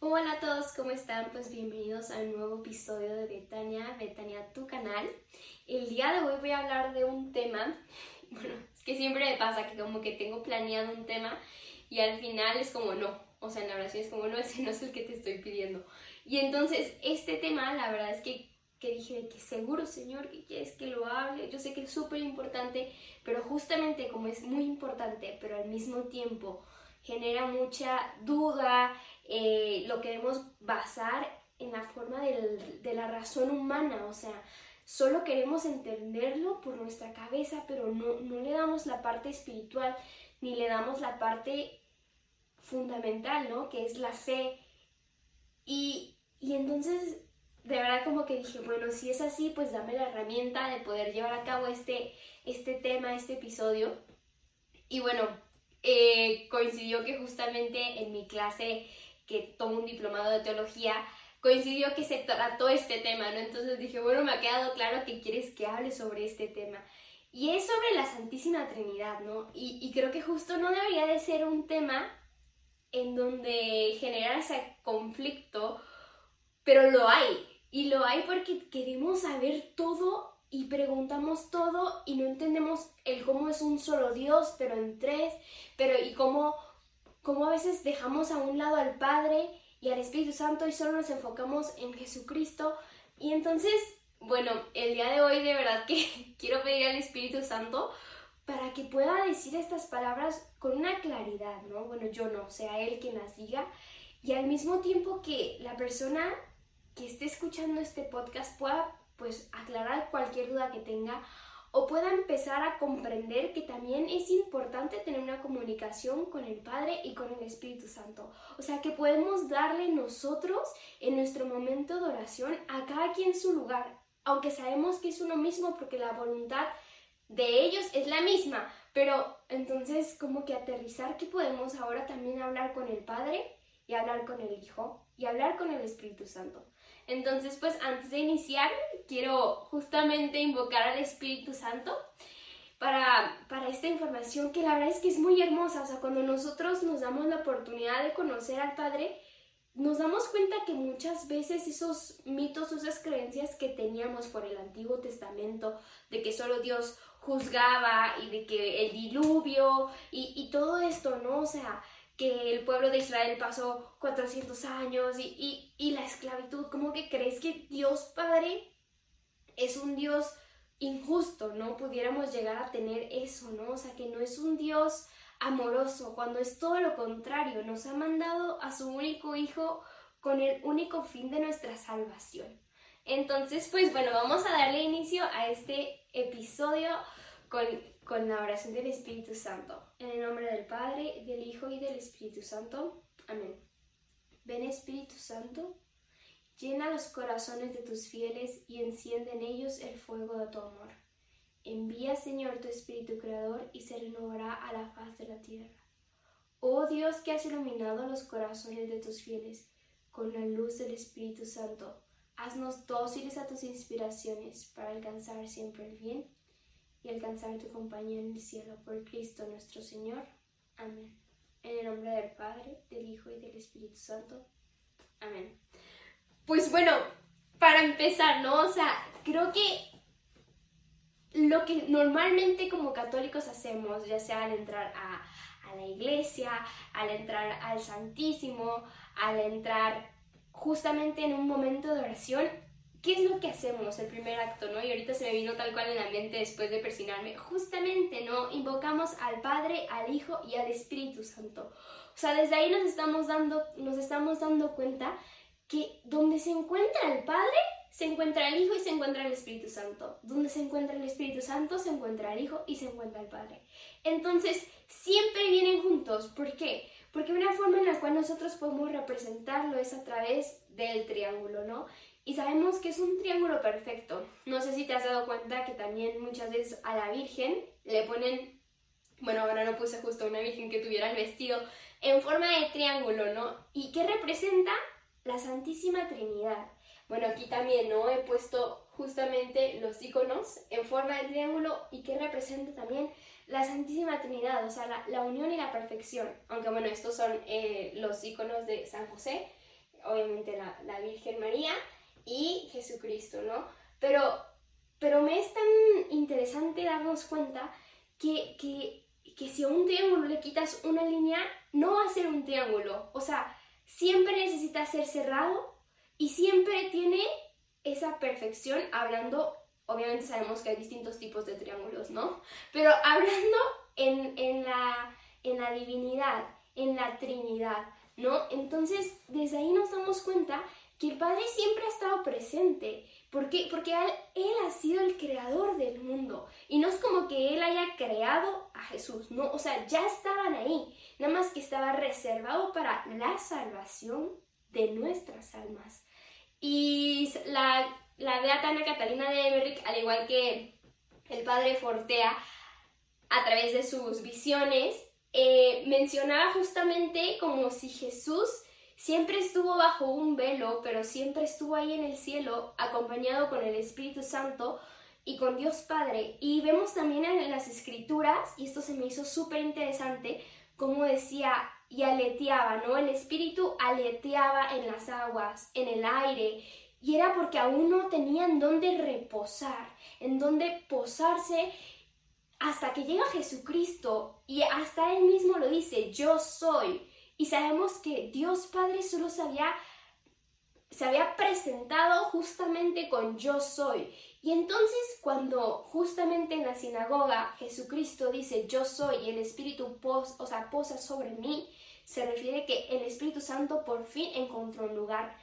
Hola a todos, ¿cómo están? Pues bienvenidos a un nuevo episodio de Betania, Betania, tu canal. El día de hoy voy a hablar de un tema, bueno, es que siempre me pasa que como que tengo planeado un tema y al final es como no, o sea, en la oración es como no, ese no es el que te estoy pidiendo. Y entonces este tema, la verdad es que, que dije que seguro, Señor, que quieres que lo hable, yo sé que es súper importante, pero justamente como es muy importante, pero al mismo tiempo genera mucha duda, eh, lo queremos basar en la forma de la razón humana, o sea, solo queremos entenderlo por nuestra cabeza, pero no, no le damos la parte espiritual, ni le damos la parte fundamental, ¿no? Que es la fe. Y, y entonces, de verdad como que dije, bueno, si es así, pues dame la herramienta de poder llevar a cabo este, este tema, este episodio. Y bueno, eh, coincidió que justamente en mi clase que tomo un diplomado de teología, coincidió que se trató este tema, ¿no? Entonces dije, bueno, me ha quedado claro que quieres que hable sobre este tema. Y es sobre la Santísima Trinidad, ¿no? Y, y creo que justo no debería de ser un tema en donde generar ese conflicto, pero lo hay. Y lo hay porque queremos saber todo y preguntamos todo y no entendemos el cómo es un solo Dios, pero en tres, pero y cómo, cómo a veces dejamos a un lado al Padre y al Espíritu Santo y solo nos enfocamos en Jesucristo. Y entonces, bueno, el día de hoy de verdad que quiero pedir al Espíritu Santo para que pueda decir estas palabras con una claridad, ¿no? Bueno, yo no, sea Él quien las diga. Y al mismo tiempo que la persona que esté escuchando este podcast pueda pues aclarar cualquier duda que tenga o pueda empezar a comprender que también es importante tener una comunicación con el Padre y con el Espíritu Santo. O sea, que podemos darle nosotros en nuestro momento de oración a cada quien su lugar, aunque sabemos que es uno mismo porque la voluntad de ellos es la misma, pero entonces como que aterrizar que podemos ahora también hablar con el Padre y hablar con el Hijo y hablar con el Espíritu Santo. Entonces, pues antes de iniciar, quiero justamente invocar al Espíritu Santo para, para esta información que la verdad es que es muy hermosa. O sea, cuando nosotros nos damos la oportunidad de conocer al Padre, nos damos cuenta que muchas veces esos mitos, esas creencias que teníamos por el Antiguo Testamento, de que solo Dios juzgaba y de que el diluvio y, y todo esto, ¿no? O sea, que el pueblo de Israel pasó 400 años y, la esclavitud, ¿cómo que crees que Dios Padre es un Dios injusto, ¿no? Pudiéramos llegar a tener eso, ¿no? O sea, que no es un Dios amoroso, cuando es todo lo contrario, nos ha mandado a su único hijo con el único fin de nuestra salvación. Entonces, pues bueno, vamos a darle inicio a este episodio con con la oración del Espíritu Santo. En el nombre del Padre, del Hijo y del Espíritu Santo. Amén. Ven Espíritu Santo, llena los corazones de tus fieles y enciende en ellos el fuego de tu amor. Envía, Señor, tu Espíritu Creador y se renovará a la faz de la tierra. Oh Dios que has iluminado los corazones de tus fieles con la luz del Espíritu Santo, haznos dóciles a tus inspiraciones para alcanzar siempre el bien y alcanzar tu compañía en el cielo por Cristo nuestro Señor. Amén. En el nombre del Padre, del Hijo y del Espíritu Santo. Amén. Pues bueno, para empezar, ¿no? O sea, creo que lo que normalmente como católicos hacemos, ya sea al entrar a, a la iglesia, al entrar al Santísimo, al entrar justamente en un momento de oración, ¿qué es lo que hacemos el primer acto, no? Y ahorita se me vino tal cual en la mente después de persinarme. Justamente, ¿no? Invocamos al Padre, al Hijo y al Espíritu Santo. O sea, desde ahí nos estamos dando, nos estamos dando cuenta que donde se encuentra el Padre, se encuentra el Hijo y se encuentra el Espíritu Santo. Donde se encuentra el Espíritu Santo, se encuentra el Hijo y se encuentra el Padre. Entonces, siempre vienen juntos. ¿Por qué? Porque una forma en la cual nosotros podemos representarlo es a través del triángulo, ¿no? Y sabemos que es un triángulo perfecto. No sé si te has dado cuenta que también muchas veces a la Virgen le ponen, bueno, ahora no puse justo una Virgen que tuviera el vestido en forma de triángulo, ¿no? ¿Y qué representa? La Santísima Trinidad. Bueno, aquí también, ¿no? He puesto justamente los iconos en forma de triángulo y que representa también la Santísima Trinidad, o sea, la, unión y la perfección. Aunque bueno, estos son eh, los iconos de San José, obviamente la, la Virgen María y Jesucristo, ¿no? Pero, pero me es tan interesante darnos cuenta que, que, que si a un triángulo le quitas una línea, no va a ser un triángulo. O sea, siempre necesita ser cerrado y siempre tiene esa perfección hablando, obviamente sabemos que hay distintos tipos de triángulos, ¿no? Pero hablando en, en, la, en la divinidad, en la Trinidad, ¿no? Entonces, desde ahí nos damos cuenta que el Padre siempre ha estado presente, porque, porque él, él, ha sido el creador del mundo. Y no es como que Él haya creado a Jesús, no, o sea, ya estaban ahí, nada más que estaba reservado para la salvación de nuestras almas. Y la, la Beata Catalina de Emmerich, al igual que el Padre Fortea, a través de sus visiones, eh, mencionaba justamente como si Jesús siempre estuvo bajo un velo, pero siempre estuvo ahí en el cielo, acompañado con el Espíritu Santo y con Dios Padre. Y vemos también en las escrituras, y esto se me hizo súper interesante, como decía, y aleteaba, ¿no? El Espíritu aleteaba en las aguas, en el aire, y era porque aún no tenían dónde reposar, en dónde posarse hasta que llega Jesucristo y hasta él mismo lo dice, yo soy. Y sabemos que Dios Padre solo se había, se había presentado justamente con yo soy. Y entonces cuando justamente en la sinagoga Jesucristo dice yo soy y el Espíritu pos, o sea, posa sobre mí, se refiere que el Espíritu Santo por fin encontró un lugar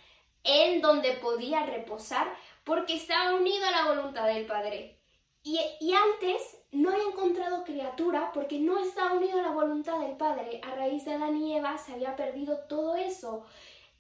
en donde podía reposar porque estaba unido a la voluntad del Padre. Y, y antes no había encontrado criatura porque no estaba unido a la voluntad del Padre. A raíz de Adán y Eva se había perdido todo eso.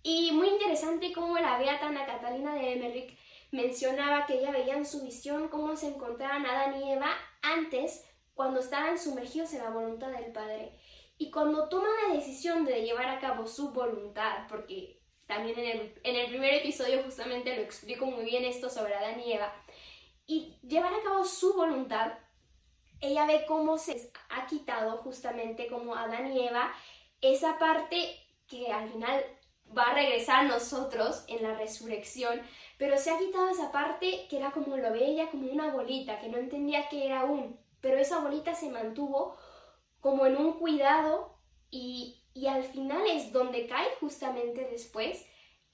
Y muy interesante cómo la beata Ana Catalina de Emmerich mencionaba que ella veía en su visión cómo se encontraban Adán y Eva antes, cuando estaban sumergidos en la voluntad del Padre. Y cuando toman la decisión de llevar a cabo su voluntad, porque también en el, en el primer episodio justamente lo explico muy bien esto sobre Adán y Eva, y llevar a cabo su voluntad, ella ve cómo se ha quitado justamente como Adán y Eva esa parte que al final va a regresar a nosotros en la resurrección, pero se ha quitado esa parte que era como lo ve ella como una bolita, que no entendía que era aún, pero esa bolita se mantuvo como en un cuidado y, y al final es donde cae justamente después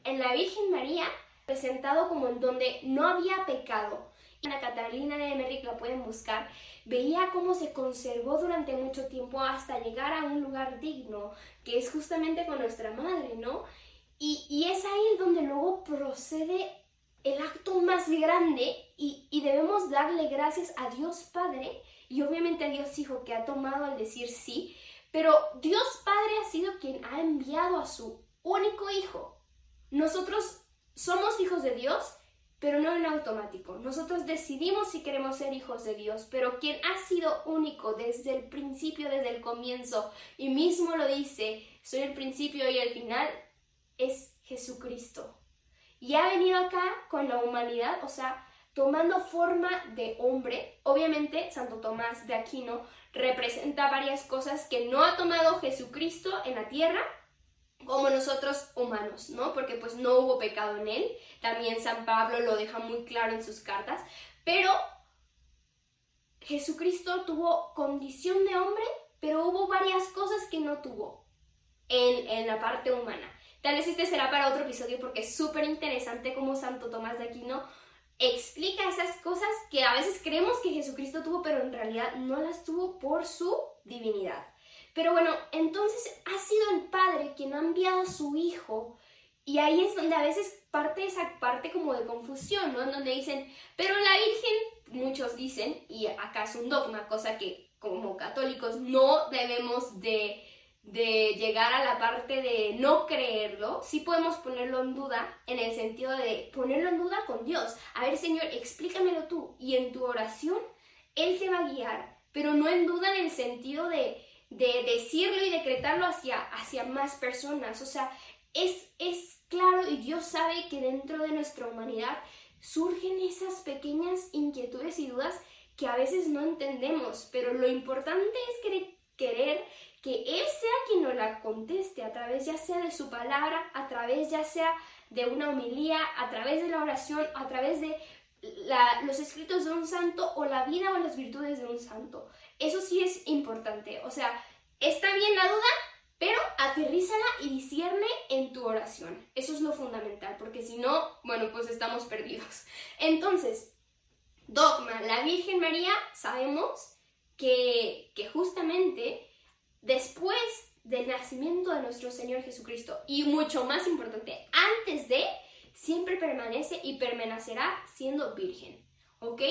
en la Virgen María, presentado como en donde no había pecado, Ana Catalina de Emmerich la pueden buscar, veía cómo se conservó durante mucho tiempo hasta llegar a un lugar digno, que es justamente con nuestra madre, ¿no? Y, y es ahí donde luego procede el acto más grande y, y, debemos darle gracias a Dios Padre y obviamente a Dios Hijo que ha tomado al decir sí, pero Dios Padre ha sido quien ha enviado a su único Hijo. Nosotros somos hijos de Dios pero no en automático. Nosotros decidimos si queremos ser hijos de Dios, pero quien ha sido único desde el principio, desde el comienzo, y mismo lo dice, soy el principio y el final, es Jesucristo. Y ha venido acá con la humanidad, o sea, tomando forma de hombre. Obviamente, Santo Tomás de Aquino representa varias cosas que no ha tomado Jesucristo en la tierra, como nosotros humanos, ¿no? Porque pues no hubo pecado en él. También San Pablo lo deja muy claro en sus cartas. Pero Jesucristo tuvo condición de hombre, pero hubo varias cosas que no tuvo en, en la parte humana. Tal vez este será para otro episodio porque es súper interesante cómo Santo Tomás de Aquino explica esas cosas que a veces creemos que Jesucristo tuvo, pero en realidad no las tuvo por su divinidad. Pero bueno, entonces ha sido el Padre quien ha enviado a su Hijo y ahí es donde a veces parte esa parte como de confusión, ¿no? En donde dicen, pero la Virgen, muchos dicen, y acá es un dogma, cosa que como católicos no debemos de, de llegar a la parte de no creerlo, sí podemos ponerlo en duda en el sentido de ponerlo en duda con Dios. A ver, Señor, explícamelo tú. Y en tu oración, Él te va a guiar, pero no en duda en el sentido de de decirlo y decretarlo hacia, hacia más personas. O sea, es, es claro y Dios sabe que dentro de nuestra humanidad surgen esas pequeñas inquietudes y dudas que a veces no entendemos, pero lo importante es querer que Él sea quien nos la conteste a través ya sea de su palabra, a través ya sea de una homilía, a través de la oración, a través de los escritos de un santo o la vida o las virtudes de un santo. Eso sí es importante. O sea, está bien la duda, pero aterrízala y discierne en tu oración. Eso es lo fundamental, porque si no, bueno, pues estamos perdidos. Entonces, dogma, la Virgen María, sabemos que, que justamente después del nacimiento de nuestro Señor Jesucristo y mucho más importante, antes de, siempre permanece y permanecerá siendo virgen, ¿ok?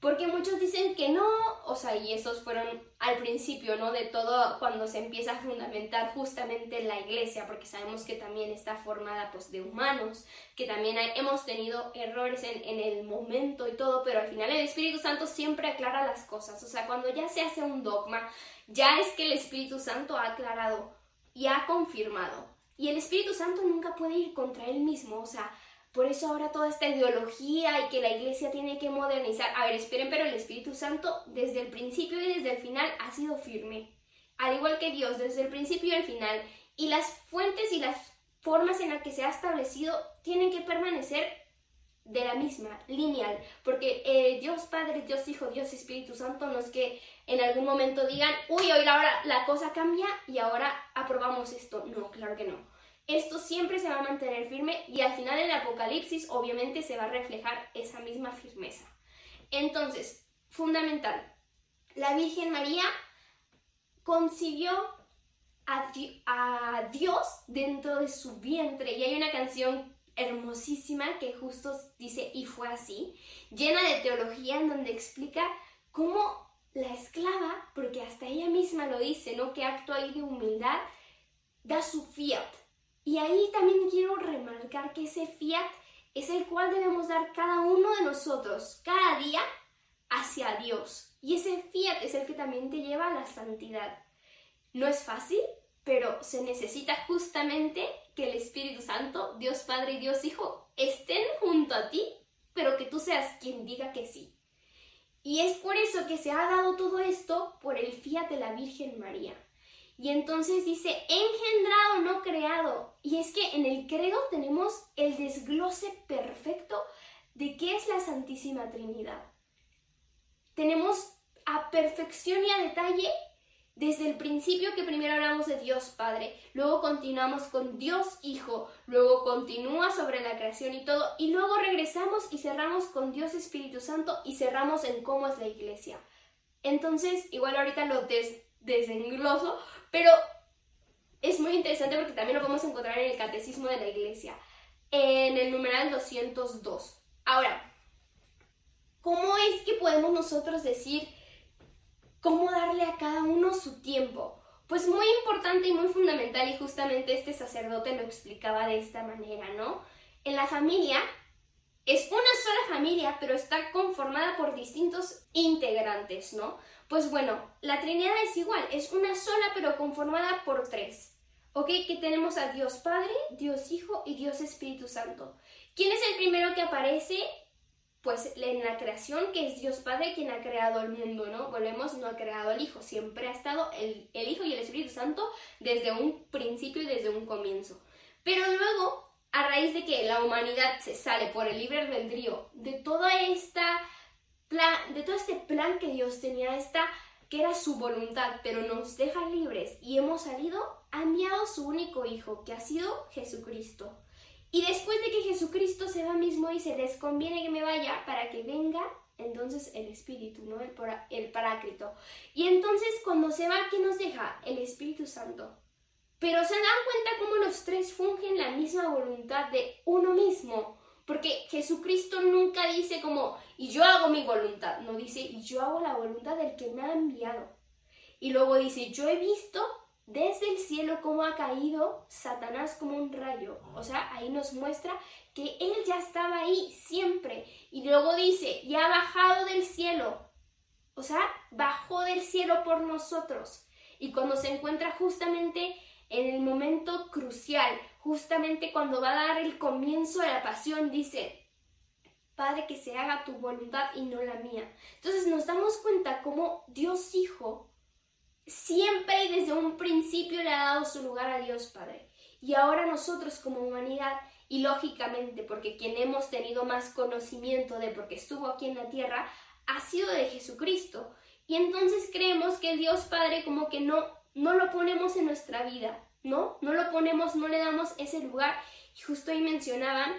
Porque muchos dicen que no, o sea, y esos fueron al principio, ¿no? De todo cuando se empieza a fundamentar justamente la iglesia, porque sabemos que también está formada pues de humanos, que también hemos tenido errores en, en el momento y todo, pero al final el Espíritu Santo siempre aclara las cosas, o sea, cuando ya se hace un dogma, ya es que el Espíritu Santo ha aclarado y ha confirmado. Y el Espíritu Santo nunca puede ir contra él mismo, o sea, por eso ahora toda esta ideología y que la iglesia tiene que modernizar. A ver, esperen, pero el Espíritu Santo desde el principio y desde el final ha sido firme. Al igual que Dios, desde el principio y el final. Y las fuentes y las formas en las que se ha establecido tienen que permanecer de la misma, lineal, porque eh, Dios Padre, Dios Hijo, Dios Espíritu Santo no es que en algún momento digan, uy, hoy ahora la cosa cambia y ahora aprobamos esto. No, claro que no esto siempre se va a mantener firme y al final el Apocalipsis obviamente se va a reflejar esa misma firmeza. Entonces, fundamental, la Virgen María concibió a, a, Dios dentro de su vientre y hay una canción hermosísima que justo dice y fue así, llena de teología en donde explica cómo la esclava, porque hasta ella misma lo dice, ¿no? Que acto ahí de humildad, da su fiat, y ahí también quiero remarcar que ese fiat es el cual debemos dar cada uno de nosotros, cada día, hacia Dios. Y ese fiat es el que también te lleva a la santidad. No es fácil, pero se necesita justamente que el Espíritu Santo, Dios Padre y Dios Hijo, estén junto a ti, pero que tú seas quien diga que sí. Y es por eso que se ha dado todo esto por el fiat de la Virgen María. Y entonces dice, engendrado, no creado. Y es que en el credo tenemos el desglose perfecto de qué es la Santísima Trinidad. Tenemos a perfección y a detalle desde el principio que primero hablamos de Dios Padre, luego continuamos con Dios Hijo, luego continúa sobre la creación y todo, y luego regresamos y cerramos con Dios Espíritu Santo y cerramos en cómo es la iglesia. Entonces, igual ahorita lo des desengloso, pero es muy interesante porque también lo podemos encontrar en el Catecismo de la Iglesia, en el numeral 202. Ahora, ¿cómo es que podemos nosotros decir cómo darle a cada uno su tiempo? Pues muy importante y muy fundamental y justamente este sacerdote lo explicaba de esta manera, ¿no? En la familia es una sola familia, pero está conformada por distintos integrantes, ¿no? Pues bueno, la Trinidad es igual, es una sola pero conformada por tres. ¿Ok? Que tenemos a Dios Padre, Dios Hijo y Dios Espíritu Santo. ¿Quién es el primero que aparece? Pues en la creación, que es Dios Padre quien ha creado el mundo, ¿no? Volvemos, no ha creado el Hijo, siempre ha estado el, el Hijo y el Espíritu Santo desde un principio y desde un comienzo. Pero luego, a raíz de que la humanidad se sale por el libre albedrío de toda esta de todo este plan que Dios tenía, esta que era su voluntad, pero nos deja libres y hemos salido, ha enviado su único hijo, que ha sido Jesucristo. Y después de que Jesucristo se va mismo y se les conviene que me vaya para que venga entonces el Espíritu, ¿no? El, el Paráclito. Y entonces cuando se va, ¿qué nos deja? El Espíritu Santo. Pero se dan cuenta cómo los tres misma voluntad de uno mismo. Porque Jesucristo nunca dice como, y yo hago mi voluntad, no dice, y yo hago la voluntad del que me ha enviado. Y luego dice, yo he visto desde el cielo cómo ha caído Satanás como un rayo. O sea, ahí nos muestra que él ya estaba ahí siempre. Y luego dice, y ha bajado del cielo. O sea, bajó del cielo por nosotros. Y cuando se encuentra justamente en el momento crucial, justamente cuando va a dar el comienzo de la pasión, dice, Padre, que se haga tu voluntad y no la mía. Entonces nos damos cuenta cómo Dios Hijo siempre y desde un principio le ha dado su lugar a Dios Padre. Y ahora nosotros como humanidad, y lógicamente porque quien hemos tenido más conocimiento de porque estuvo aquí en la tierra, ha sido de Jesucristo. Y entonces creemos que el Dios Padre como que no, no lo ponemos en nuestra vida, ¿no? No lo ponemos, no le damos ese lugar. Y justo ahí mencionaban,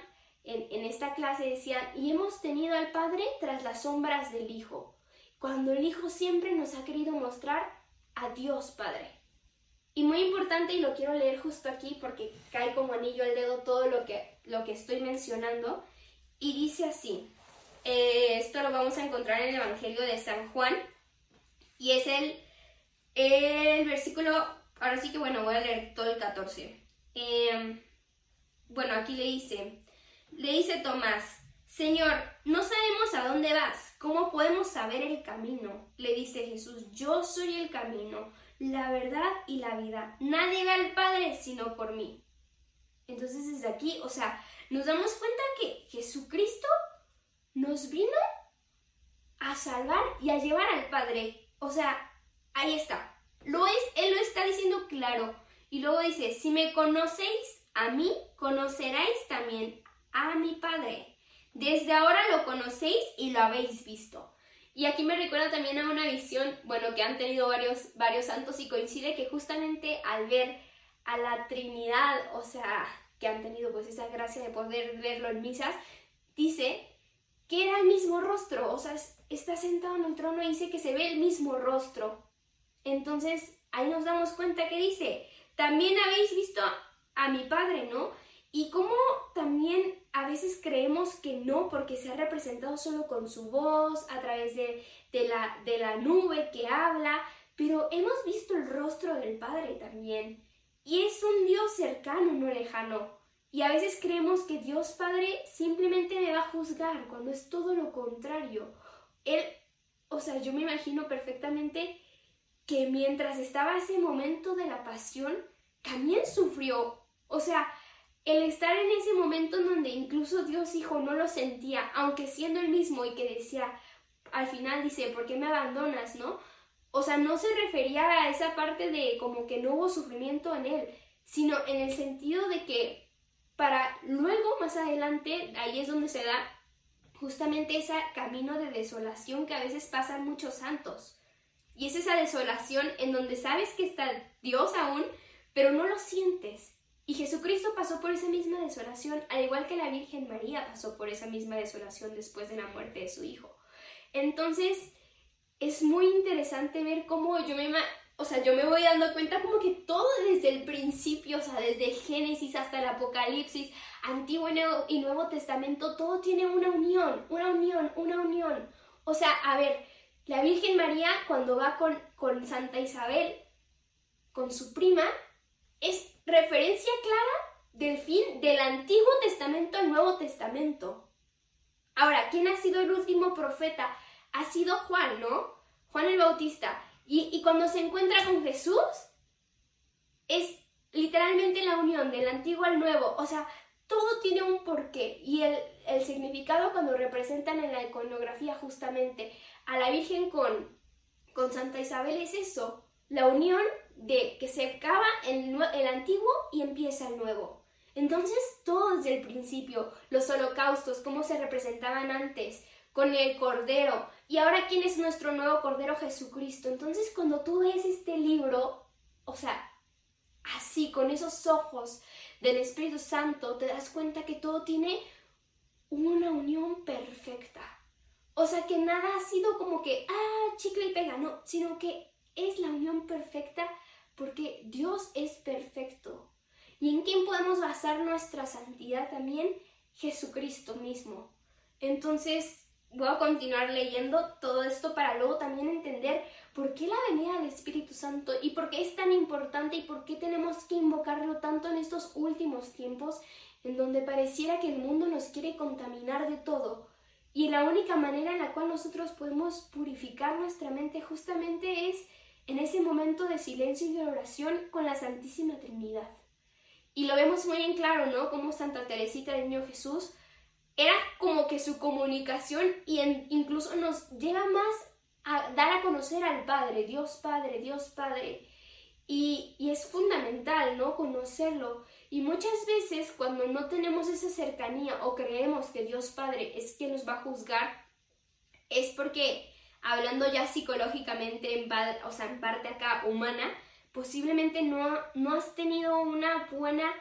en, en esta clase decían, y hemos tenido al Padre tras las sombras del Hijo, cuando el Hijo siempre nos ha querido mostrar a Dios Padre. Y muy importante, y lo quiero leer justo aquí porque cae como anillo al dedo todo lo que, lo que estoy mencionando, y dice así, eh, esto lo vamos a encontrar en el Evangelio de San Juan, y es el, el versículo, ahora sí que bueno, voy a leer todo el 14. Em, bueno, aquí le dice, le dice Tomás, Señor, no sabemos a dónde vas, ¿cómo podemos saber el camino? Le dice Jesús, yo soy el camino, la verdad y la vida. Nadie va al Padre sino por mí. Entonces desde aquí, o sea, nos damos cuenta que Jesucristo nos vino a salvar y a llevar al Padre. O sea, ahí está. Lo es, Él lo está diciendo claro. Y luego dice, si me conocéis a mí, conoceráis también a mi Padre. Desde ahora lo conocéis y lo habéis visto. Y aquí me recuerda también a una visión, bueno, que han tenido varios, varios santos y coincide que justamente al ver a la Trinidad, o sea, que han tenido pues esa gracia de poder verlo en misas, dice que era el mismo rostro, o sea, está sentado en el trono y dice que se ve el mismo rostro. Entonces, ahí nos damos cuenta que dice, también habéis visto a mi Padre, ¿no? Y cómo también a veces creemos que no, porque se ha representado solo con su voz, a través de, la, de la nube que habla, pero hemos visto el rostro del Padre también. Y es un Dios cercano, no lejano. Y a veces creemos que Dios Padre simplemente me va a juzgar, cuando es todo lo contrario. Él, o sea, yo me imagino perfectamente que mientras estaba ese momento de la pasión, también sufrió. O sea, el estar en ese momento en donde incluso Dios Hijo no lo sentía, aunque siendo el mismo y que decía, al final dice, ¿por qué me abandonas, no? O sea, no se refería a esa parte de como que no hubo sufrimiento en él, sino en el sentido de que para luego, más adelante, ahí es donde se da justamente ese camino de desolación que a veces pasan muchos santos. Y es esa desolación en donde sabes que está Dios aún, pero no lo sientes. Y Jesucristo pasó por esa misma desolación, al igual que la Virgen María pasó por esa misma desolación después de la muerte de su hijo. Entonces, es muy interesante ver cómo yo me, o sea, yo me voy dando cuenta como que todo desde el principio, o sea, desde Génesis hasta el Apocalipsis, Antiguo y Nuevo, Testamento, todo tiene una unión, una unión, una unión. O sea, a ver, la Virgen María cuando va con, con Santa Isabel, con su prima, es referencia clara del fin del Antiguo Testamento al Nuevo Testamento. Ahora, ¿quién ha sido el último profeta? Ha sido Juan, ¿no? Juan el Bautista. Y, cuando se encuentra con Jesús, es literalmente la unión del Antiguo al Nuevo. O sea, todo tiene un porqué. Y el, significado cuando representan en la iconografía justamente a la Virgen con, con Santa Isabel es eso, la unión de que se acaba el, el antiguo y empieza el nuevo. Entonces, todo desde el principio, los holocaustos, cómo se representaban antes, con el Cordero, y ahora quién es nuestro nuevo Cordero Jesucristo. Entonces, cuando tú ves este libro, o sea, así, con esos ojos del Espíritu Santo, te das cuenta que todo tiene una unión perfecta. O sea, que nada ha sido como que, ah, chicle y pega, no, sino que es la unión perfecta porque Dios es perfecto. ¿Y en quién podemos basar nuestra santidad también? Jesucristo mismo. Entonces, voy a continuar leyendo todo esto para luego también entender por qué la venida del Espíritu Santo y por qué es tan importante y por qué tenemos que invocarlo tanto en estos últimos tiempos en donde pareciera que el mundo nos quiere contaminar de todo. Y la única manera en la cual nosotros podemos purificar nuestra mente justamente es en ese momento de silencio y de oración con la Santísima Trinidad. Y lo vemos muy en claro, ¿no? Como Santa Teresita del Niño Jesús era como que su comunicación y incluso nos llega más a dar a conocer al Padre, Dios Padre, Dios Padre. Y, y, es fundamental, ¿no? Conocerlo. Y muchas veces cuando no tenemos esa cercanía o creemos que Dios Padre es quien nos va a juzgar, es porque, hablando ya psicológicamente, en, o sea, en parte acá humana, posiblemente no, no has tenido una buena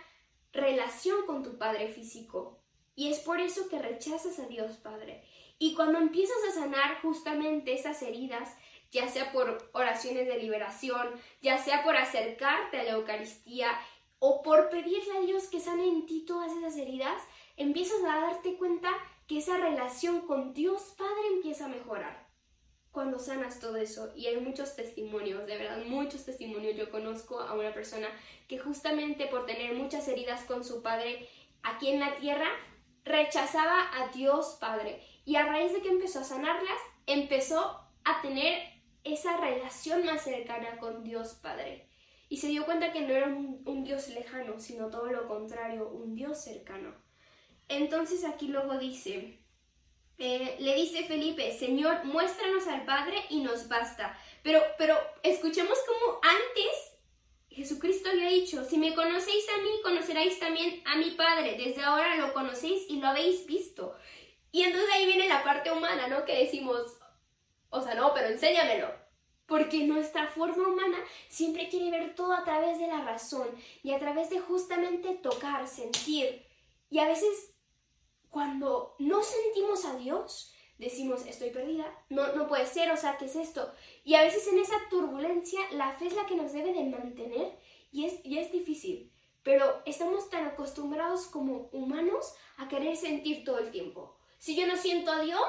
relación con tu Padre físico. Y es por eso que rechazas a Dios Padre. Y cuando empiezas a sanar justamente esas heridas, ya sea por oraciones de liberación, ya sea por acercarte a la Eucaristía o por pedirle a Dios que sane en ti todas esas heridas, empiezas a darte cuenta que esa relación con Dios Padre empieza a mejorar cuando sanas todo eso. Y hay muchos testimonios, de verdad, muchos testimonios. Yo conozco a una persona que justamente por tener muchas heridas con su padre aquí en la tierra, rechazaba a Dios Padre. Y a raíz de que empezó a sanarlas, empezó a tener esa relación más cercana con Dios Padre. Y se dio cuenta que no era un, Dios lejano, sino todo lo contrario, un Dios cercano. Entonces aquí luego dice, eh, le dice Felipe, Señor, muéstranos al Padre y nos basta. Pero, pero escuchemos como antes Jesucristo le ha dicho, si me conocéis a mí, conoceréis también a mi Padre. Desde ahora lo conocéis y lo habéis visto. Y entonces ahí viene la parte humana, ¿no? Que decimos, o sea, no, pero enséñamelo. Porque nuestra forma humana siempre quiere ver todo a través de la razón y a través de justamente tocar, sentir. Y a veces cuando no sentimos a Dios, decimos, estoy perdida, no, no puede ser, o sea, ¿qué es esto? Y a veces en esa turbulencia la fe es la que nos debe de mantener y es, y es difícil. Pero estamos tan acostumbrados como humanos a querer sentir todo el tiempo. Si yo no siento a Dios,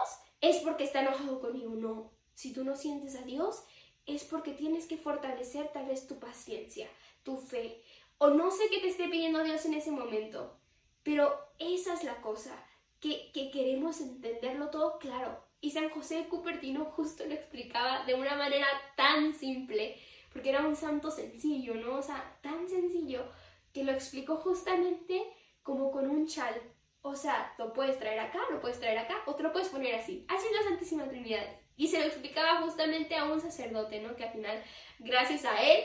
es porque está enojado conmigo. No. Si tú no sientes a Dios, es porque tienes que fortalecer tal vez tu paciencia, tu fe. O no sé qué te esté pidiendo Dios en ese momento. Pero esa es la cosa que, queremos entenderlo todo claro. Y San José de Cupertino justo lo explicaba de una manera tan simple, porque era un santo sencillo, ¿no? O sea, tan sencillo que lo explicó justamente como con un chal. O sea, lo puedes traer acá, lo puedes traer acá, o te lo puedes poner así. Así es la Santísima Trinidad. Y se lo explicaba justamente a un sacerdote, ¿no? Que al final, gracias a él,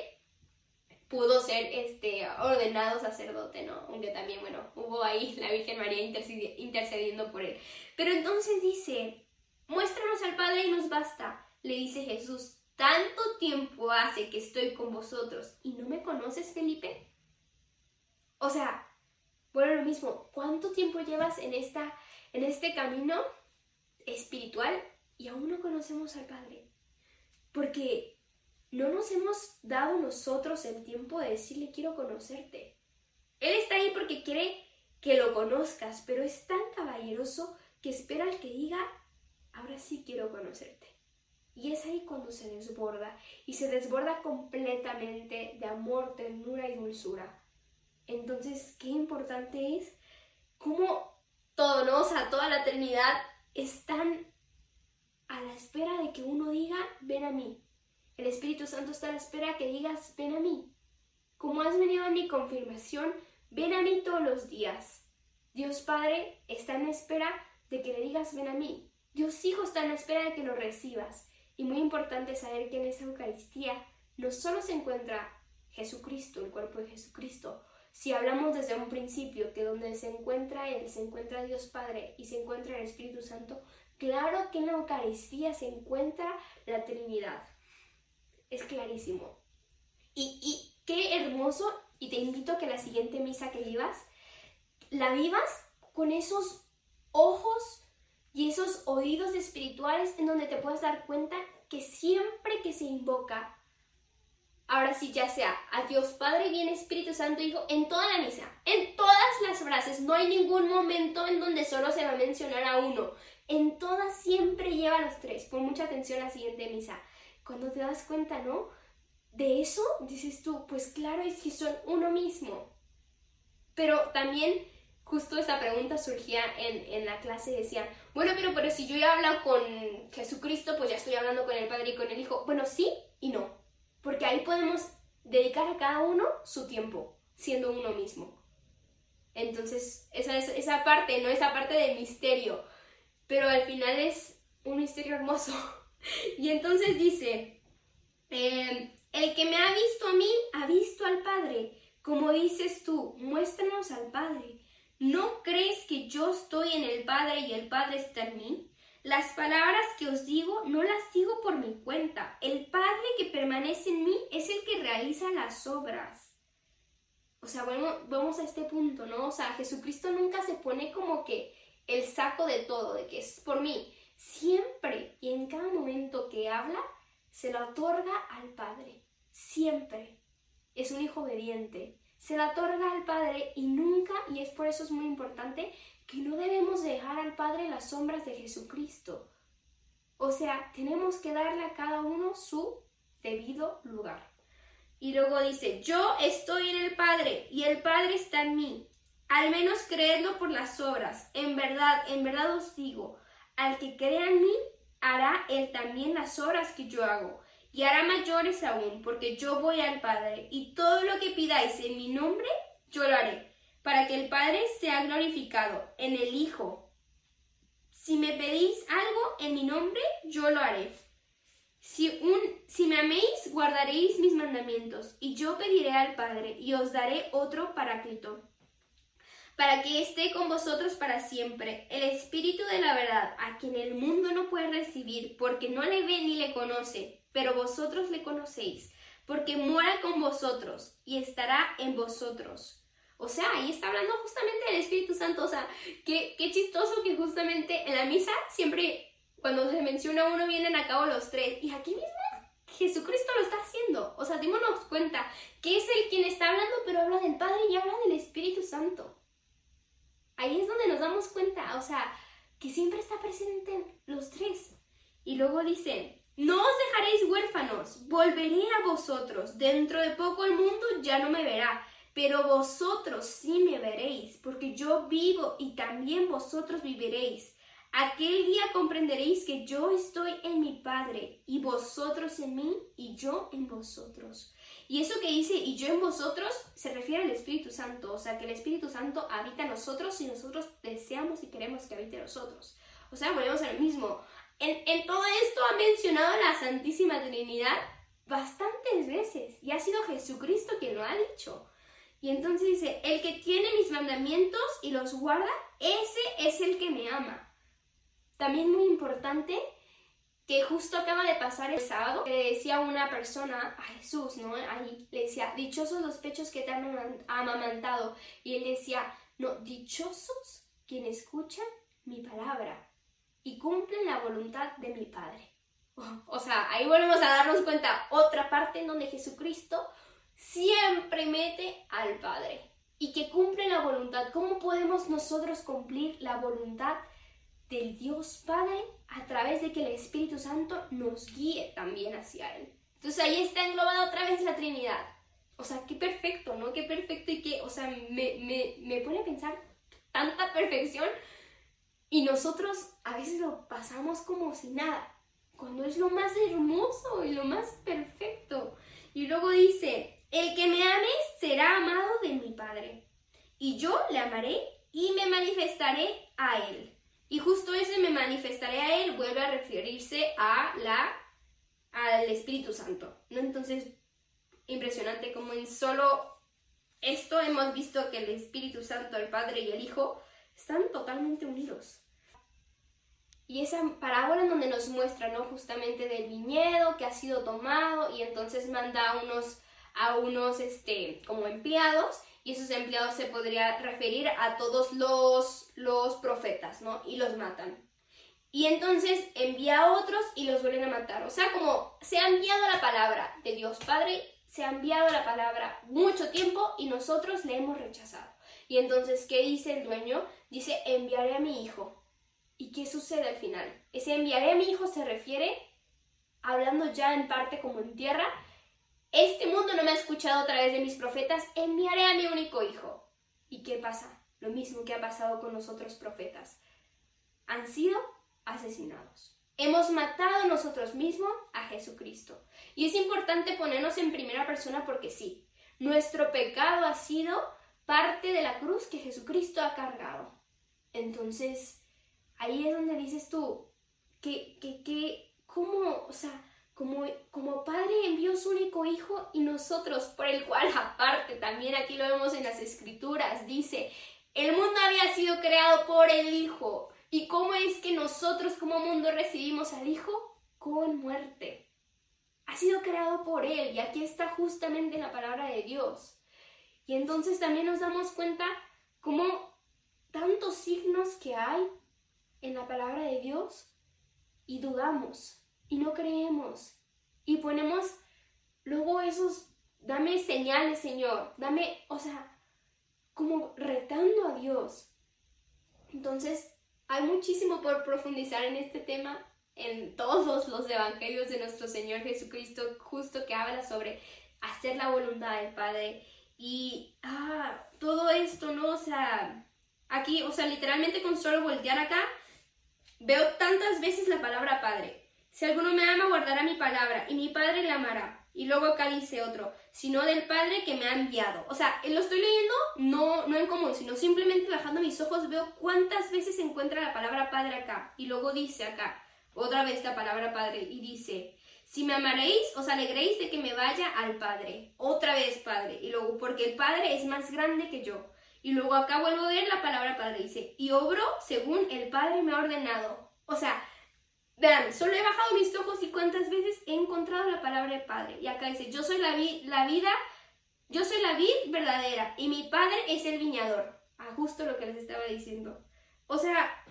pudo ser este, ordenado sacerdote, ¿no? Aunque también, bueno, hubo ahí la Virgen María intercediendo por él. Pero entonces dice, muéstranos al Padre y nos basta, le dice Jesús, tanto tiempo hace que estoy con vosotros y no me conoces, Felipe. O sea, bueno, lo mismo, ¿cuánto tiempo llevas en, esta, en este camino espiritual y aún no conocemos al Padre? Porque no nos hemos dado nosotros el tiempo de decirle quiero conocerte. Él está ahí porque quiere que lo conozcas, pero es tan caballeroso que espera al que diga, ahora sí quiero conocerte. Y es ahí cuando se desborda, y se desborda completamente de amor, ternura y dulzura. Entonces, qué importante es cómo todo, ¿no? O sea, toda la Trinidad están a la espera de que uno diga, ven a mí, el Espíritu Santo está a la espera que digas, ven a mí. Como has venido a mi confirmación, ven a mí todos los días. Dios Padre está en espera de que le digas, ven a mí. Dios Hijo está en espera de que lo recibas. Y muy importante saber que en esa Eucaristía no solo se encuentra Jesucristo, el cuerpo de Jesucristo, si hablamos desde un principio que donde se encuentra Él, se encuentra Dios Padre y se encuentra el Espíritu Santo, claro que en la Eucaristía se encuentra la Trinidad es clarísimo. Y, qué hermoso, y te invito a que la siguiente misa que vivas, la vivas con esos ojos y esos oídos espirituales en donde te puedas dar cuenta que siempre que se invoca, ahora sí ya sea a Dios Padre, bien Espíritu Santo, Hijo, en toda la misa, en todas las frases, no hay ningún momento en donde solo se va a mencionar a uno, en todas siempre lleva los tres, pon mucha atención a la siguiente misa cuando te das cuenta, ¿no? De eso, dices tú, pues claro, es que son uno mismo. Pero también justo esta pregunta surgía en, en, la clase, decían, bueno, pero, pero si yo ya hablo con Jesucristo, pues ya estoy hablando con el Padre y con el Hijo. Bueno, sí y no, porque ahí podemos dedicar a cada uno su tiempo, siendo uno mismo. Entonces, esa es esa parte, ¿no? Esa parte del misterio. Pero al final es un misterio hermoso. y entonces dice, em, el que me ha visto a mí, ha visto al Padre. Como dices tú, muéstranos al Padre. ¿No crees que yo estoy en el Padre y el Padre está en mí? Las palabras que os digo no las digo por mi cuenta. El Padre que permanece en mí es el que realiza las obras. O sea, vamos a este punto, ¿no? O sea, Jesucristo nunca se pone como que el saco de todo, de que es por mí. Siempre y en cada momento que habla, se lo otorga al Padre. Siempre. Es un hijo obediente. Se lo otorga al Padre y nunca, y es por eso es muy importante, que no debemos dejar al Padre las sombras de Jesucristo. O sea, tenemos que darle a cada uno su debido lugar. Y luego dice, yo estoy en el Padre y el Padre está en mí. Al menos creedlo por las obras. En verdad, en verdad os digo, al que crea en mí, hará él también las obras que yo hago, y hará mayores aún, porque yo voy al Padre, y todo lo que pidáis en mi nombre, yo lo haré, para que el Padre sea glorificado en el Hijo. Si me pedís algo en mi nombre, yo lo haré. Si, un, si me améis, guardaréis mis mandamientos, y yo pediré al Padre, y os daré otro paráclito para que esté con vosotros para siempre, el Espíritu de la verdad, a quien el mundo no puede recibir, porque no le ve ni le conoce, pero vosotros le conocéis, porque mora con vosotros y estará en vosotros. O sea, ahí está hablando justamente del Espíritu Santo. O sea, qué, qué chistoso que justamente en la misa siempre cuando se menciona uno vienen a cabo los tres. Y aquí mismo Jesucristo lo está haciendo. O sea, démonos cuenta que es el quien está hablando, pero habla del Padre y habla del Espíritu Santo. Ahí es donde nos damos cuenta, o sea, que siempre está presente los tres. Y luego dice, no os dejaréis huérfanos, volveré a vosotros. Dentro de poco el mundo ya no me verá, pero vosotros sí me veréis, porque yo vivo y también vosotros viviréis. Aquel día comprenderéis que yo estoy en mi Padre, y vosotros en mí, y yo en vosotros. Y eso que dice, y yo en vosotros, se refiere al Espíritu Santo, o sea, que el Espíritu Santo habita en nosotros y nosotros deseamos y queremos que habite en nosotros. O sea, volvemos a lo mismo. En, en todo esto ha mencionado la Santísima Trinidad bastantes veces, y ha sido Jesucristo quien lo ha dicho. Y entonces dice, el que tiene mis mandamientos y los guarda, ese es el que me ama. También muy importante que justo acaba de pasar el sábado, le decía una persona a Jesús, ¿no? Ahí le decía, dichosos los pechos que te han amamantado. Y él decía, no, dichosos quienes escuchan mi palabra y cumplen la voluntad de mi Padre. O sea, ahí volvemos a darnos cuenta, otra parte en donde Jesucristo siempre mete al Padre y que cumple la voluntad. ¿Cómo podemos nosotros cumplir la voluntad del Dios Padre a través de que el Espíritu Santo nos guíe también hacia Él. Entonces ahí está englobada otra vez la Trinidad. O sea, qué perfecto, ¿no? Qué perfecto y qué, o sea, me, me, me pone a pensar tanta perfección y nosotros a veces lo pasamos como si nada, cuando es lo más hermoso y lo más perfecto. Y luego dice, el que me ame será amado de mi Padre, y yo le amaré y me manifestaré a él. Y justo ese me manifestaré a él vuelve a referirse a la, al Espíritu Santo. ¿no? Entonces, impresionante como en solo esto hemos visto que el Espíritu Santo, el Padre y el Hijo están totalmente unidos. Y esa parábola en donde nos muestra, ¿no? Justamente del viñedo que ha sido tomado y entonces manda a unos, a unos, este, como empleados y esos empleados se podría referir a todos los, los profetas, ¿no? Y los matan. Y entonces envía a otros y los vuelven a matar. O sea, como se ha enviado la palabra de Dios Padre, se ha enviado la palabra mucho tiempo y nosotros le hemos rechazado. Y entonces, ¿qué dice el dueño? Dice, enviaré a mi hijo. ¿Y qué sucede al final? Ese enviaré a mi hijo se refiere, hablando ya en parte como en tierra, este mundo no me ha escuchado a través de mis profetas, enviaré a mi único hijo. ¿Y qué pasa? Lo mismo que ha pasado con los otros profetas. Han sido asesinados. Hemos matado nosotros mismos a Jesucristo. Y es importante ponernos en primera persona porque sí, nuestro pecado ha sido parte de la cruz que Jesucristo ha cargado. Entonces, ahí es donde dices tú, que, que, que cómo, o sea, como, como Padre envió su único Hijo y nosotros, por el cual aparte, también aquí lo vemos en las Escrituras, dice, el mundo había sido creado por el Hijo. ¿Y cómo es que nosotros como mundo recibimos al Hijo? Con muerte. Ha sido creado por Él y aquí está justamente la palabra de Dios. Y entonces también nos damos cuenta cómo tantos signos que hay en la palabra de Dios y dudamos y no creemos y ponemos luego esos, dame señales Señor, dame, o sea, como retando a Dios. Entonces, hay muchísimo por profundizar en este tema en todos los evangelios de nuestro Señor Jesucristo, justo que habla sobre hacer la voluntad del Padre y ah, todo esto, ¿no? O sea, aquí, o sea, literalmente con solo voltear acá, veo tantas veces la palabra Padre. Si alguno me ama, guardará mi palabra y mi Padre le amará y luego acá dice otro, sino del Padre que me ha enviado. O sea, lo estoy leyendo no, no en común, sino simplemente bajando mis ojos veo cuántas veces se encuentra la palabra Padre acá. Y luego dice acá, otra vez la palabra Padre, y dice, si me amaréis, os alegréis de que me vaya al Padre. Otra vez Padre. Y luego, porque el Padre es más grande que yo. Y luego acá vuelvo a ver la palabra Padre, dice, y obro según el Padre me ha ordenado. O sea, Vean, solo he bajado mis ojos y cuántas veces he encontrado la palabra de Padre. Y acá dice, yo soy la, la vida, yo soy la vid verdadera y mi Padre es el viñador. Ah, justo lo que les estaba diciendo. O sea,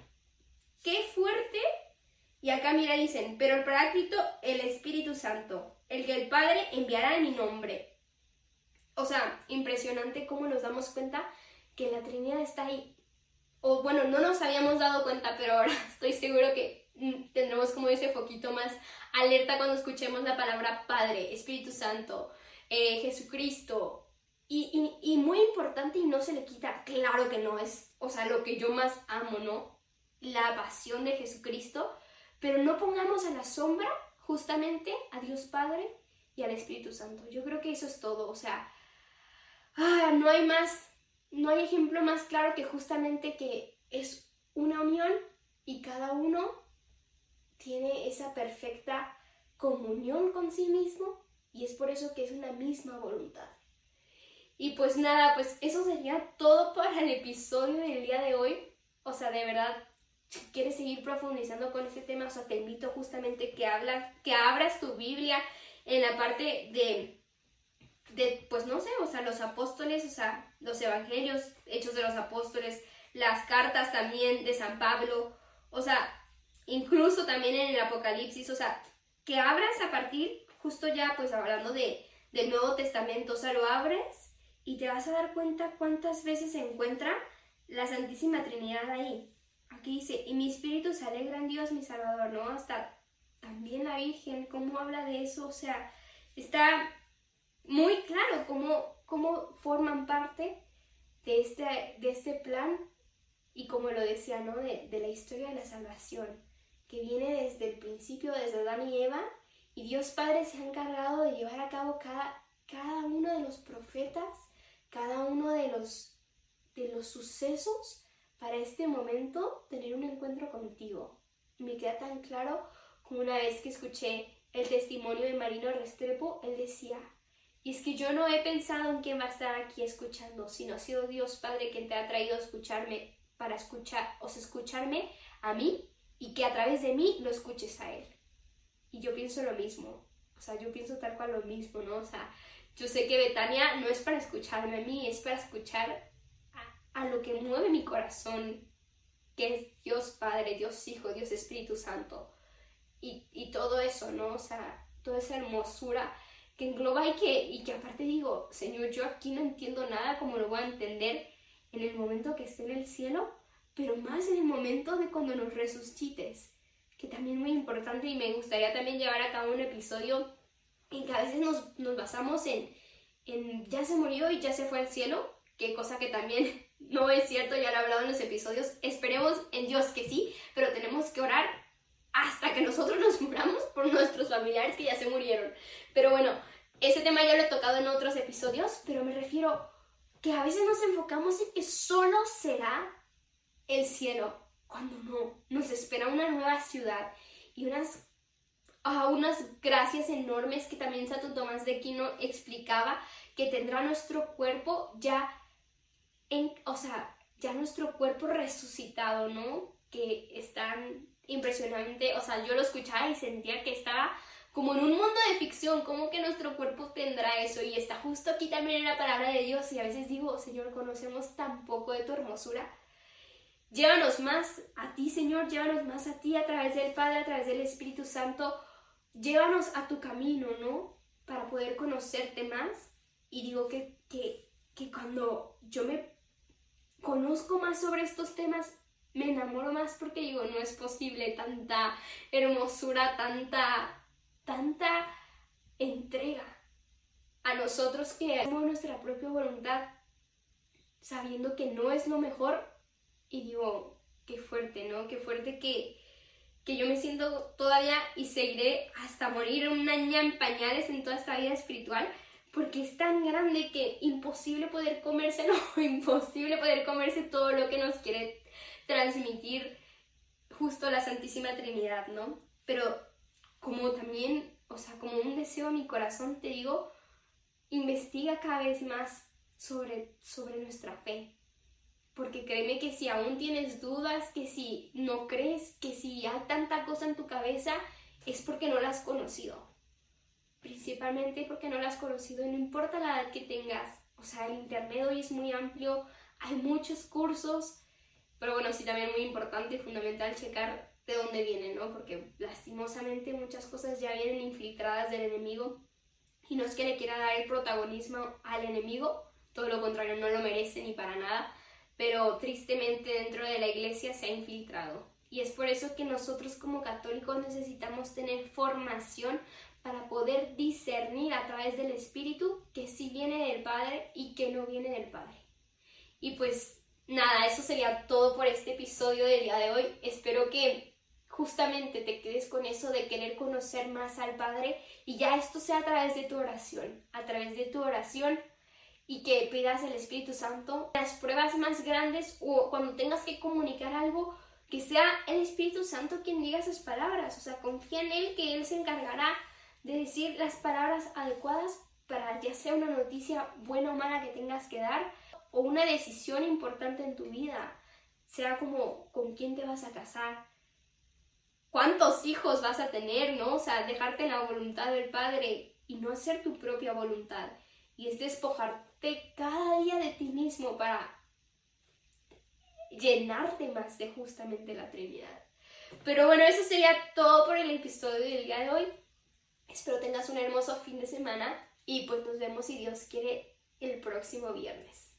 qué fuerte. Y acá mira, dicen, pero el paráclito, el Espíritu Santo, el que el Padre enviará en mi nombre. O sea, impresionante cómo nos damos cuenta que la Trinidad está ahí. O bueno, no nos habíamos dado cuenta, pero ahora estoy seguro que tendremos como ese foquito más alerta cuando escuchemos la palabra Padre, Espíritu Santo, eh, Jesucristo. Y, y, muy importante y no se le quita, claro que no es, o sea, lo que yo más amo, ¿no? La pasión de Jesucristo, pero no pongamos a la sombra justamente a Dios Padre y al Espíritu Santo. Yo creo que eso es todo, o sea, ah, no hay más, no hay ejemplo más claro que justamente que es una unión y cada uno tiene esa perfecta comunión con sí mismo y es por eso que es una misma voluntad. Y pues nada, pues eso sería todo para el episodio del día de hoy. O sea, de verdad, si quieres seguir profundizando con este tema, o sea, te invito justamente que, hablas, que abras tu Biblia en la parte de, de, pues no sé, o sea, los apóstoles, o sea, los evangelios, hechos de los apóstoles, las cartas también de San Pablo, o sea, incluso también en el Apocalipsis, o sea, que abras a partir, justo ya pues hablando de, del Nuevo Testamento, o sea, lo abres y te vas a dar cuenta cuántas veces se encuentra la Santísima Trinidad ahí. Aquí dice, y mi espíritu se alegra en Dios, mi Salvador, ¿no? Hasta también la Virgen, cómo habla de eso, o sea, está muy claro cómo, cómo forman parte de este, de este plan y como lo decía, ¿no? De, de la historia de la salvación que viene desde el principio, desde Adán y Eva, y Dios Padre se ha encargado de llevar a cabo cada, cada uno de los profetas, cada uno de los, de los sucesos para este momento tener un encuentro contigo. Me queda tan claro como una vez que escuché el testimonio de Marino Restrepo, él decía, y es que yo no he pensado en quién va a estar aquí escuchando, sino ha sido Dios Padre quien te ha traído a escucharme para escuchar, o escucharme a mí y que a través de mí lo escuches a Él. Y yo pienso lo mismo, o sea, yo pienso tal cual lo mismo, ¿no? O sea, yo sé que Betania no es para escucharme a mí, es para escuchar a, lo que mueve mi corazón, que es Dios Padre, Dios Hijo, Dios Espíritu Santo. Y, y todo eso, ¿no? O sea, toda esa hermosura que engloba y que, y que aparte digo, Señor, yo aquí no entiendo nada como lo voy a entender en el momento que esté en el cielo, pero más en el momento de cuando nos resucites, que también es muy importante y me gustaría también llevar a cabo un episodio en que a veces nos, nos basamos en, en ya se murió y ya se fue al cielo, que cosa que también no es cierto, ya lo he hablado en los episodios, esperemos en Dios que sí, pero tenemos que orar hasta que nosotros nos muramos por nuestros familiares que ya se murieron. Pero bueno, ese tema ya lo he tocado en otros episodios, pero me refiero que a veces nos enfocamos en que solo será el cielo, cuando no, nos espera una nueva ciudad y unas a unas gracias enormes que también Santo Tomás de Aquino explicaba que tendrá nuestro cuerpo ya en, o sea, ya nuestro cuerpo resucitado, ¿no? Que están impresionante, o sea, yo lo escuchaba y sentía que estaba como en un mundo de ficción, como que nuestro cuerpo tendrá eso y está justo aquí también en la palabra de Dios y a veces digo, Señor, conocemos tan poco de tu hermosura. Llévanos más a ti, Señor, llévanos más a ti a través del Padre, a través del Espíritu Santo llévanos a tu camino, ¿no? Para poder conocerte más. Y digo que, que, que cuando yo me conozco más sobre estos temas, me enamoro más porque digo, no es posible tanta hermosura, tanta, tanta entrega a nosotros que hacemos nuestra propia voluntad, sabiendo que no es lo mejor. Y digo, qué fuerte, ¿no? Qué fuerte que, que yo me siento todavía y seguiré hasta morir una niña en pañales en toda esta vida espiritual, porque es tan grande que imposible poder comerse, no, imposible poder comerse todo lo que nos quiere transmitir justo la Santísima Trinidad, ¿no? Pero como también, o sea, como un deseo en mi corazón, te digo, investiga cada vez más sobre, sobre nuestra fe, porque créeme que si aún tienes dudas, que si no crees, que si hay tanta cosa en tu cabeza, es porque no la has conocido. Principalmente porque no la has conocido no importa la edad que tengas. O sea, el internet hoy es muy amplio, hay muchos cursos, pero bueno, sí también muy importante y fundamental checar de dónde vienen, ¿no? Porque lastimosamente muchas cosas ya vienen infiltradas del enemigo y no es que le quiera dar el protagonismo al enemigo, todo lo contrario, no lo merece ni para nada pero tristemente dentro de la iglesia se ha infiltrado. Y es por eso que nosotros como católicos necesitamos tener formación para poder discernir a través del Espíritu que sí viene del Padre y que no viene del Padre. Y pues nada, eso sería todo por este episodio del día de hoy. Espero que justamente te quedes con eso de querer conocer más al Padre y ya esto sea a través de tu oración. A través de tu oración y que pidas el Espíritu Santo. Las pruebas más grandes o cuando tengas que comunicar algo, que sea el Espíritu Santo quien diga esas palabras. O sea, confía en Él que Él se encargará de decir las palabras adecuadas para ya sea una noticia buena o mala que tengas que dar o una decisión importante en tu vida. Sea como con quién te vas a casar, cuántos hijos vas a tener, ¿no? O sea, dejarte la voluntad del Padre y no hacer tu propia voluntad. Y es despojar cada día de ti mismo para llenarte más de justamente la Trinidad. Pero bueno, eso sería todo por el episodio del día de hoy. Espero tengas un hermoso fin de semana y pues nos vemos si Dios quiere el próximo viernes.